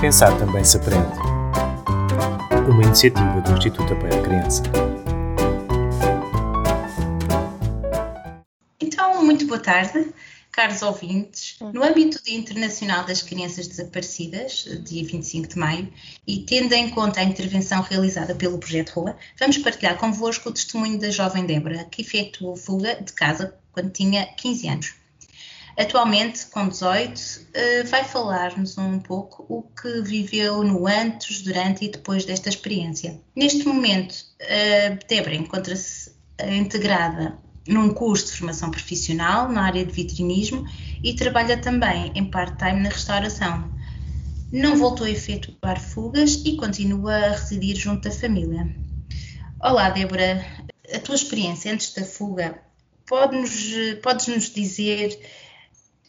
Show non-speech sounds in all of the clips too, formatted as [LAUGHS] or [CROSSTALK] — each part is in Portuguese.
Pensar também se aprende. Uma iniciativa do Instituto Apoio à Criança. Então, muito boa tarde, caros ouvintes. No âmbito do Dia Internacional das Crianças Desaparecidas, dia 25 de maio, e tendo em conta a intervenção realizada pelo Projeto Rua, vamos partilhar convosco o testemunho da jovem Débora, que efetuou fuga de casa quando tinha 15 anos. Atualmente, com 18, eh, vai falar-nos um pouco o que viveu no antes, durante e depois desta experiência. Neste momento, a Débora encontra-se integrada num curso de formação profissional na área de vitrinismo e trabalha também em part-time na restauração. Não voltou a efetuar fugas e continua a residir junto da família. Olá, Débora. A tua experiência antes da fuga, podes-nos podes dizer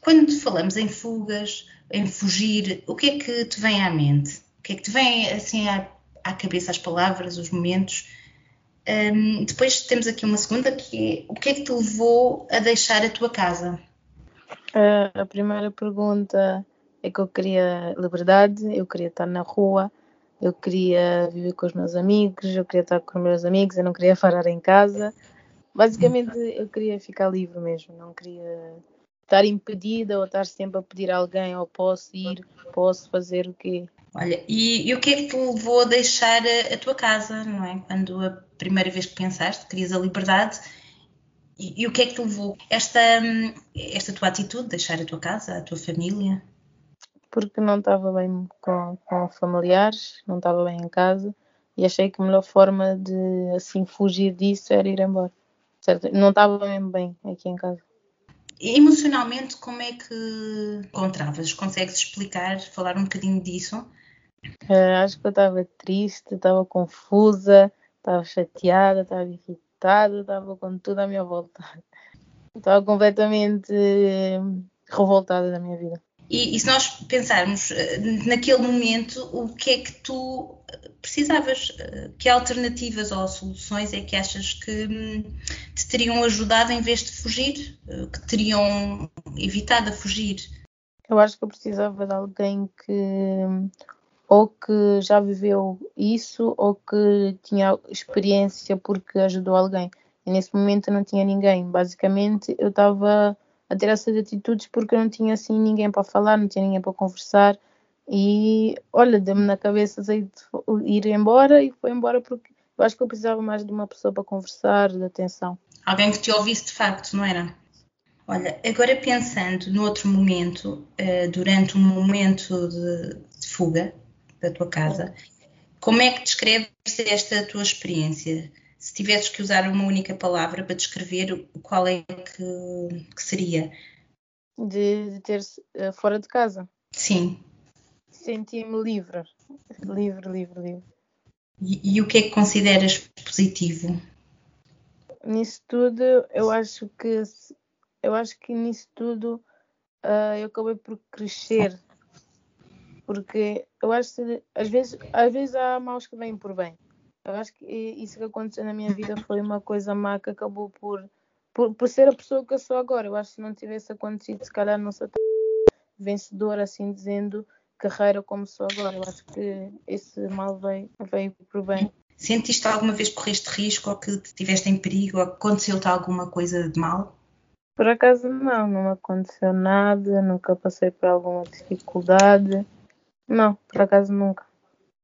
quando falamos em fugas, em fugir, o que é que te vem à mente? O que é que te vem assim à, à cabeça as palavras, os momentos? Um, depois temos aqui uma segunda que é o que é que te levou a deixar a tua casa? A primeira pergunta é que eu queria liberdade, eu queria estar na rua, eu queria viver com os meus amigos, eu queria estar com os meus amigos, eu não queria [LAUGHS] parar em casa. Basicamente, eu queria ficar livre mesmo, não queria estar impedida ou estar sempre a pedir a alguém ou posso ir, posso fazer o quê. Olha, e, e, o que é que te levou a deixar a, a, tua casa, não é? Quando a primeira vez que pensaste, querias a liberdade, e, e, o que é que te levou esta, esta tua atitude, deixar a tua casa, a tua família? Porque não estava bem com, com familiares, não estava bem em casa, e achei que a melhor forma de assim fugir disso era ir embora. Certo? Não estava mesmo bem aqui em casa. Emocionalmente, como é que encontravas? Consegues explicar, falar um bocadinho disso? Uh, acho que eu estava triste, estava confusa, estava chateada, estava irritada, estava com tudo à minha volta. [LAUGHS] Estava completamente revoltada da minha vida. E, e, se nós pensarmos eh, naquele momento, o que é que tu precisavas? Eh, que alternativas ou soluções é que achas que hum, te teriam ajudado em vez de fugir? Eh, que teriam evitado a fugir? Eu acho que eu precisava de alguém que hum, ou que já viveu isso ou que tinha experiência porque ajudou alguém. E nesse momento eu não tinha ninguém. Basicamente eu estava a ter essas atitudes porque eu não tinha assim ninguém para falar, não tinha ninguém para conversar. E olha, deu-me na cabeça de ir embora e foi embora porque eu acho que eu precisava mais de uma pessoa para conversar, de atenção. Alguém que te ouvisse de facto, não era? Olha, agora pensando no outro momento, eh, durante um momento de, de fuga da tua casa, como é que descreves esta tua experiência? Se tivesses que usar uma única palavra para descrever, qual é que, que seria? De, de ter uh, fora de casa? Sim. Senti-me livre. Livre, livre, livre. E, e, o que é que consideras positivo? Nisso tudo, eu acho que eu acho que nisso tudo uh, eu acabei por crescer. Porque eu acho que às vezes, às vezes há maus que vêm por bem. Eu acho que isso que aconteceu na minha vida foi uma coisa má que acabou por, por, por ser a pessoa que eu sou agora. Eu acho que se não tivesse acontecido, se calhar não sou tão vencedora, assim dizendo, carreira como sou agora. Eu acho que esse mal veio, veio por bem. Sentiste alguma vez que correste risco ou que estiveste em perigo ou aconteceu-te alguma coisa de mal? Por acaso não, não aconteceu nada, nunca passei por alguma dificuldade. Não, por acaso nunca.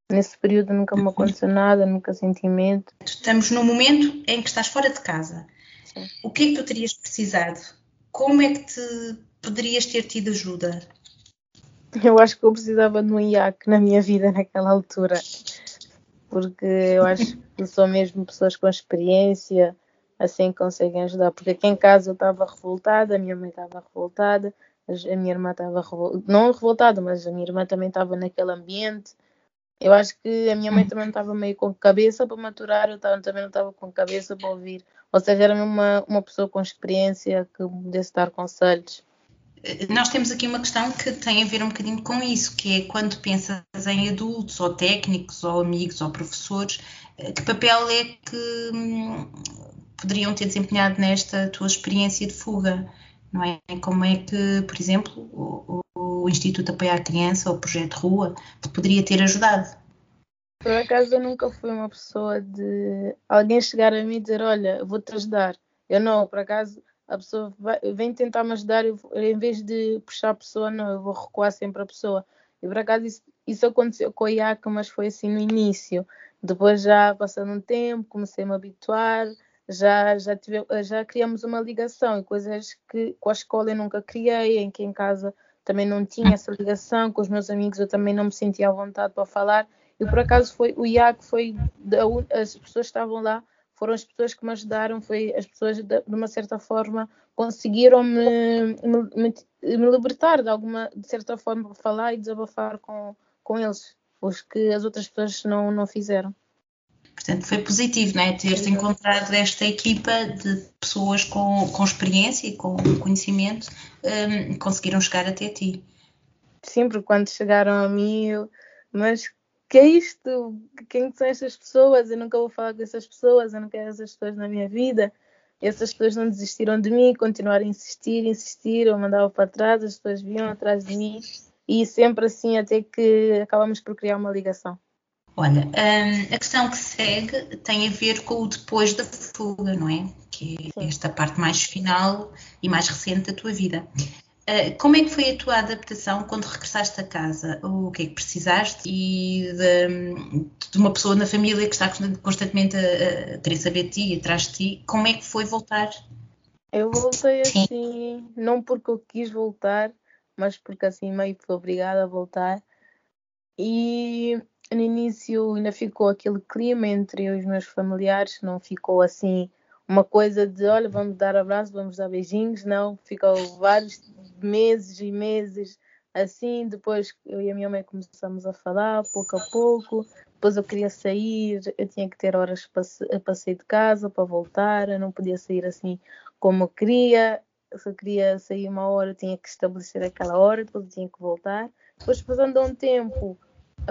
Nesse período nunca me aconteceu nada, nunca senti medo. Estamos num momento em que estás fora de casa. Sim. O que é que tu terias precisado? Como é que te poderias ter tido ajuda? Eu acho que eu precisava de um IAC na minha vida naquela altura. Porque eu acho que só mesmo pessoas com experiência assim conseguem ajudar. Porque aqui em casa eu estava revoltada, a minha mãe estava revoltada, a minha irmã estava revoltada, não revoltada, mas a minha irmã também estava naquele ambiente eu acho que a minha mãe também não estava meio com cabeça para maturar, eu também não estava com cabeça para ouvir. Ou seja, era uma, uma pessoa com experiência que pudesse dar conselhos. Nós temos aqui uma questão que tem a ver um bocadinho com isso, que é quando pensas em adultos, ou técnicos, ou amigos, ou professores, eh, que papel é que hum, poderiam ter desempenhado nesta tua experiência de fuga? Não é? Como é que, por exemplo, o, o Instituto Apoio à Criança, ou o Projeto Rua, te poderia ter ajudado? Por acaso eu nunca fui uma pessoa de alguém chegar a mim e dizer, olha, vou-te ajudar. Eu não, por acaso a pessoa vai, vem tentar me ajudar, eu, em vez de puxar a pessoa, não, eu vou recuar sempre a pessoa. E por acaso isso, isso aconteceu com a IACA, mas foi assim no início. Depois já passando um tempo, comecei a me habituar, já, já, tive, já criamos uma ligação e coisas que com a escola eu nunca criei, em que em casa também não tinha essa ligação, com os meus amigos eu também não me sentia à vontade para falar. E por acaso foi o IAC, foi as pessoas que estavam lá, foram as pessoas que me ajudaram, foi as pessoas de, uma certa forma conseguiram me, me, me, libertar de alguma de certa forma para falar e desabafar com, com eles, os que as outras pessoas não, não fizeram. Portanto, foi positivo, não é? Ter-te encontrado esta equipa de pessoas com, com experiência e com conhecimento um, conseguiram chegar até ti. Sim, porque quando chegaram a mim, eu, mas que é isto? Quem são estas pessoas? Eu nunca vou falar com essas pessoas, eu não quero essas pessoas na minha vida. E essas pessoas não desistiram de mim, continuaram a insistir, insistir, eu mandava para trás, as pessoas vinham atrás de mim e sempre assim até que acabamos por criar uma ligação. Olha, hum, a questão que segue tem a ver com o depois da fuga, não é? Que é esta parte mais final e mais recente da tua vida. Uh, como é que foi a tua adaptação quando regressaste a casa? O que é que precisaste? E de, de uma pessoa na família que está constantemente a, a querer saber de ti e atrás de ti, como é que foi voltar? Eu voltei assim, Sim. não porque eu quis voltar, mas porque assim meio fui obrigada a voltar. E no início ainda ficou aquele clima entre os meus familiares, não ficou assim uma coisa de olha, vamos dar abraço, vamos dar beijinhos, não, ficou vários meses e meses assim, depois eu e a minha mãe começamos a falar pouco a pouco, depois eu queria sair, eu tinha que ter horas para, para sair de casa, para voltar, eu não podia sair assim como eu queria, se eu queria sair uma hora, eu tinha que estabelecer aquela hora, depois eu tinha que voltar, depois passando um tempo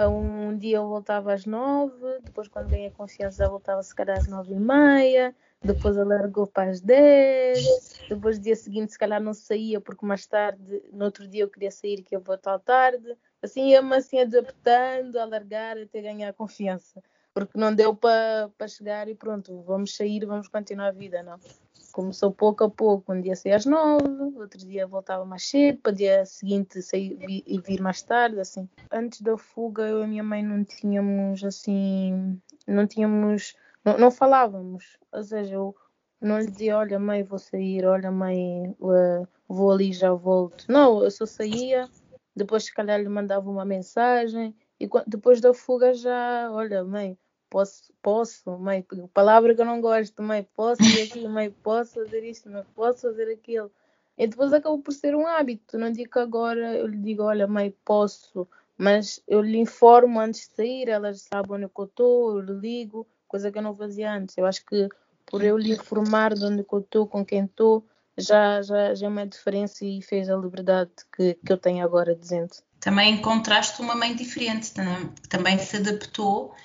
um dia eu voltava às nove, depois quando ganhei confiança já voltava se calhar às nove e meia, depois alargou para as dez, depois dia seguinte se calhar não saía porque mais tarde, no outro dia eu queria sair que eu voltar tarde, assim ia-me assim adaptando, alargar até ganhar confiança, porque não deu para chegar e pronto, vamos sair, vamos continuar a vida, não começou pouco a pouco. Um dia saía às nove, outro dia voltava mais cedo, para o dia seguinte sair e vir mais tarde, assim. Antes da fuga, eu e a minha mãe não tínhamos, assim, não tínhamos, não, não falávamos. Ou seja, eu não lhe dizia, olha mãe, vou sair, olha mãe, vou ali, já volto. Não, eu só saía, depois se calhar lhe mandava uma mensagem, e depois da fuga já, olha mãe, posso, posso, mãe, palavra que eu não gosto, mãe, posso fazer aquilo, [LAUGHS] mãe, posso fazer isto, mãe, posso fazer aquilo. E depois acabou por ser um hábito. Não digo que agora eu lhe digo, olha, mãe, posso, mas eu lhe informo antes de sair, ela sabe onde eu estou, eu lhe ligo, coisa que eu não fazia antes. Eu acho que por eu lhe informar de onde eu estou, com quem estou, já, já, já é uma diferença e fez a liberdade que, que eu tenho agora dizendo. Também encontraste uma mãe diferente, também se adaptou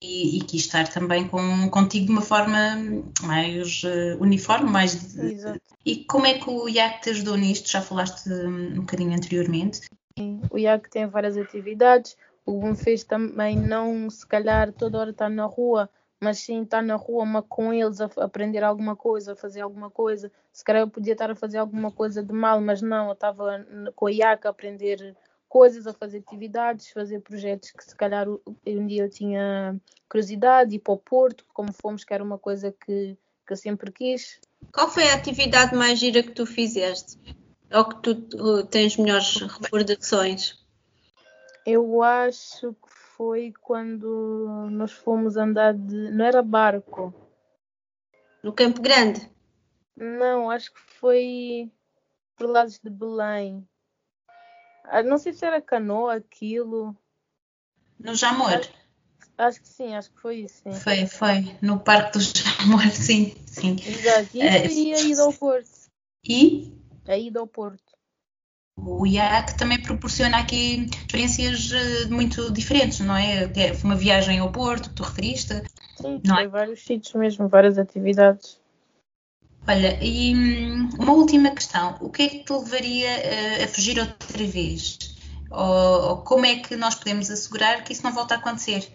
e, e quis estar também com, contigo de uma forma mais uh, uniforme, mais. Exato. E como é que o IAC te ajudou nisto? Já falaste um bocadinho anteriormente. Sim, o IAC tem várias atividades. O me fez também não, se calhar, toda hora estar na rua, mas sim estar na rua, mas com eles a aprender alguma coisa, a fazer alguma coisa. Se calhar eu podia estar a fazer alguma coisa de mal, mas não, eu estava com a IAC a aprender coisas, a fazer atividades, fazer projetos que se calhar um dia eu tinha curiosidade, ir para o Porto, como fomos, que era uma coisa que, que eu sempre quis. Qual foi a atividade mais gira que tu fizeste? Ou que tu tens melhores recordações? Eu acho que foi quando nós fomos andar de. Não era barco. No Campo Grande? Não, acho que foi por lados de Belém. Ah, não sei se era canoa aquilo. No Jamor. Acho, acho, que sim, acho que foi isso. Sim. Foi, foi. No Parque do Jamor, [LAUGHS] sim. sim. Exato. Isso é, e a ida ao Porto. E? A ida ao Porto. O IAC também proporciona aqui experiências eh, muito diferentes, não é? Foi uma viagem ao Porto, que tu referiste. Sim, não é? vários sítios mesmo, várias atividades. Olha, e hum, uma última questão. O que é que te levaria a, a fugir outra vez? Ou, ou como é que nós podemos assegurar que isso não volta a acontecer?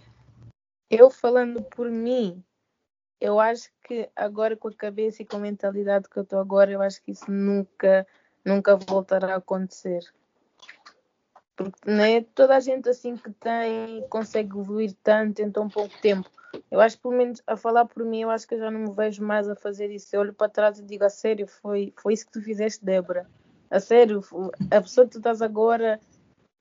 Eu falando por mim, eu acho que agora com a cabeça e com a mentalidade que eu estou agora, eu acho que isso nunca, nunca voltará a acontecer. Porque não é toda a gente assim que tem, consegue evoluir tanto em tão pouco tempo. Eu acho, pelo menos, a falar por mim, eu acho que eu já não me vejo mais a fazer isso. Eu olho para trás e digo, a sério, foi, foi isso que tu fizeste, Débora. A sério, a pessoa que tu estás agora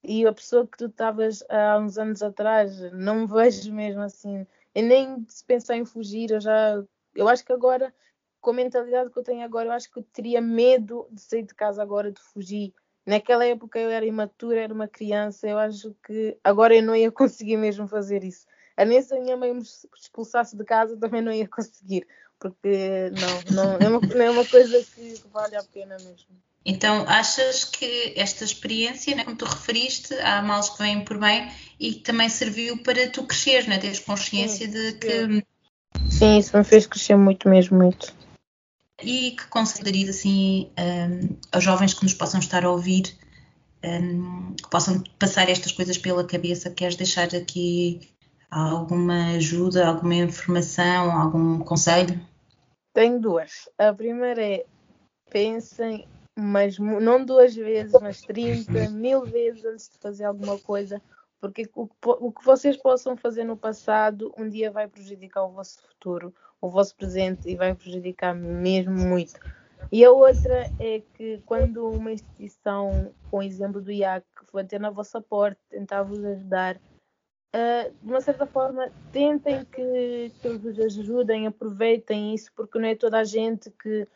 e a pessoa que tu estavas há uns anos atrás, não me vejo mesmo assim. E nem se pensar em fugir, eu já. Eu acho que agora, com a mentalidade que eu tenho agora, eu acho que eu teria medo de sair de casa agora, de fugir. Naquela época eu era imatura, era uma criança, eu acho que agora eu não ia [LAUGHS] conseguir mesmo fazer isso. A nem se a minha mãe me expulsasse de casa também não ia conseguir, porque não, não, é, uma, não é uma coisa que vale a pena mesmo. Então, achas que esta experiência, né, como tu referiste, há males que vêm por bem e também serviu para tu crescer, né? teres consciência sim, de que. Sim, isso me fez crescer muito mesmo, muito. E que considerias assim um, aos jovens que nos possam estar a ouvir, um, que possam passar estas coisas pela cabeça? Queres deixar aqui alguma ajuda, alguma informação, algum conselho? Tenho duas. A primeira é pensem mas não duas vezes, mas 30, [LAUGHS] mil vezes antes de fazer alguma coisa, porque o, o que vocês possam fazer no passado um dia vai prejudicar o vosso futuro, o vosso presente e vai prejudicar mesmo muito. E a outra é que quando uma instituição, com o exemplo do IAC, bater na vossa porta, tentar vos ajudar, uh, de uma certa forma, tentem que, que vos ajudem, aproveitem isso, porque não é toda a gente que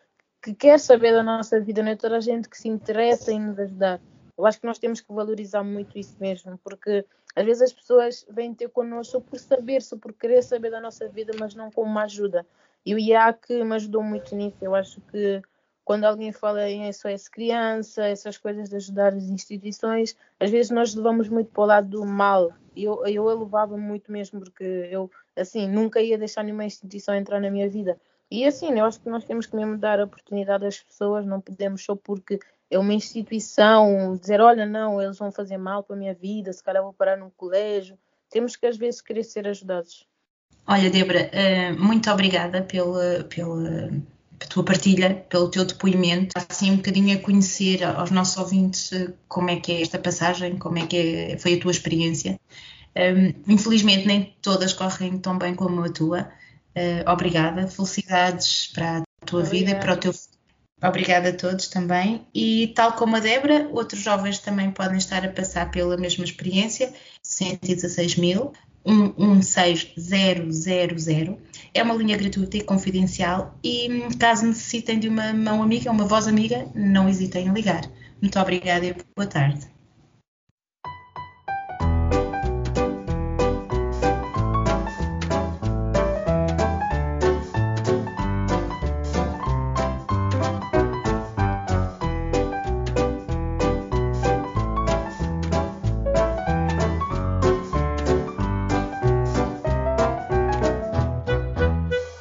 que quer saber da nossa vida, não é toda a gente que se interessa em nos ajudar. Eu acho que nós temos que valorizar muito isso mesmo, porque às vezes as pessoas vêm ter connosco por saber, só por querer saber da nossa vida, mas não como uma ajuda. E o IAC me ajudou muito nisso. Eu acho que quando alguém fala em SOS Criança, essas coisas de ajudar as instituições, às vezes nós levamos muito para o lado do mal. Eu, eu levava muito mesmo, porque eu, assim, nunca ia deixar nenhuma instituição entrar na minha vida. E assim, eu acho que nós temos que mesmo dar oportunidade às pessoas, não podemos só porque é uma instituição dizer, olha, não, eles vão fazer mal para a minha vida, se calhar vou parar num colégio. Temos que às vezes querer ser ajudados. Olha, Débora, eh, muito obrigada pela, pela, tua partilha, pelo teu depoimento, assim um bocadinho a conhecer aos nossos ouvintes eh, como é que é esta passagem, como é que é, foi a tua experiência. Um, infelizmente nem todas correm tão bem como a tua, Uh, obrigada, felicidades para a tua obrigada. vida e para o teu Obrigada a todos também. E tal como a Débora, outros jovens também podem estar a passar pela mesma experiência. 116 mil, 16000. É uma linha gratuita e confidencial. E caso necessitem de uma mão amiga, uma voz amiga, não hesitem em ligar. Muito obrigada e boa tarde.